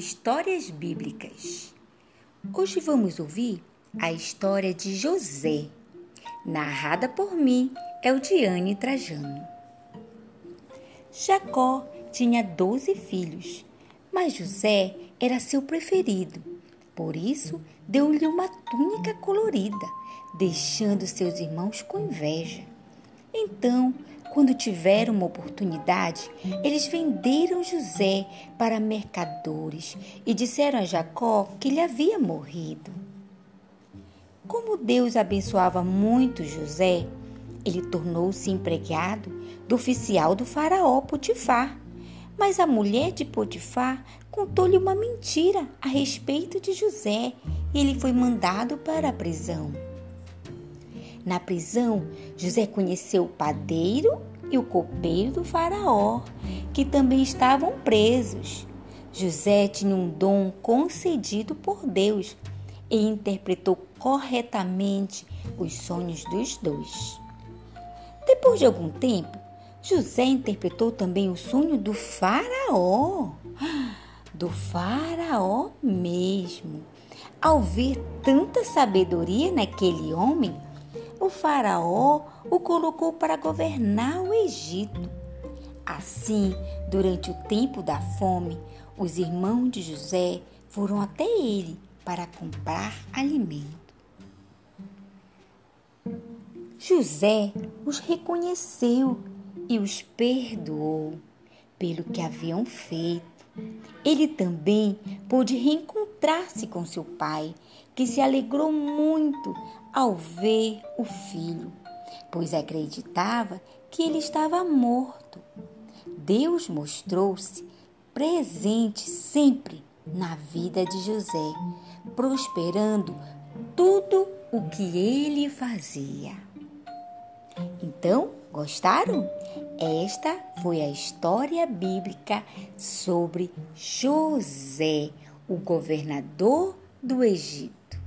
Histórias Bíblicas. Hoje vamos ouvir a história de José, narrada por mim, Eldiane Trajano. Jacó tinha doze filhos, mas José era seu preferido. Por isso, deu-lhe uma túnica colorida, deixando seus irmãos com inveja. Então, quando tiveram uma oportunidade, eles venderam José para mercadores e disseram a Jacó que ele havia morrido. Como Deus abençoava muito José, ele tornou-se empregado do oficial do faraó Potifar. Mas a mulher de Potifar contou-lhe uma mentira a respeito de José e ele foi mandado para a prisão. Na prisão, José conheceu o padeiro e o copeiro do Faraó, que também estavam presos. José tinha um dom concedido por Deus e interpretou corretamente os sonhos dos dois. Depois de algum tempo, José interpretou também o sonho do Faraó. Do Faraó mesmo. Ao ver tanta sabedoria naquele homem, Faraó o colocou para governar o Egito. Assim, durante o tempo da fome, os irmãos de José foram até ele para comprar alimento. José os reconheceu e os perdoou pelo que haviam feito. Ele também pôde reencontrar-se com seu pai, que se alegrou muito ao ver o filho, pois acreditava que ele estava morto. Deus mostrou-se presente sempre na vida de José, prosperando tudo o que ele fazia. Então, gostaram? Esta foi a história bíblica sobre José, o governador do Egito.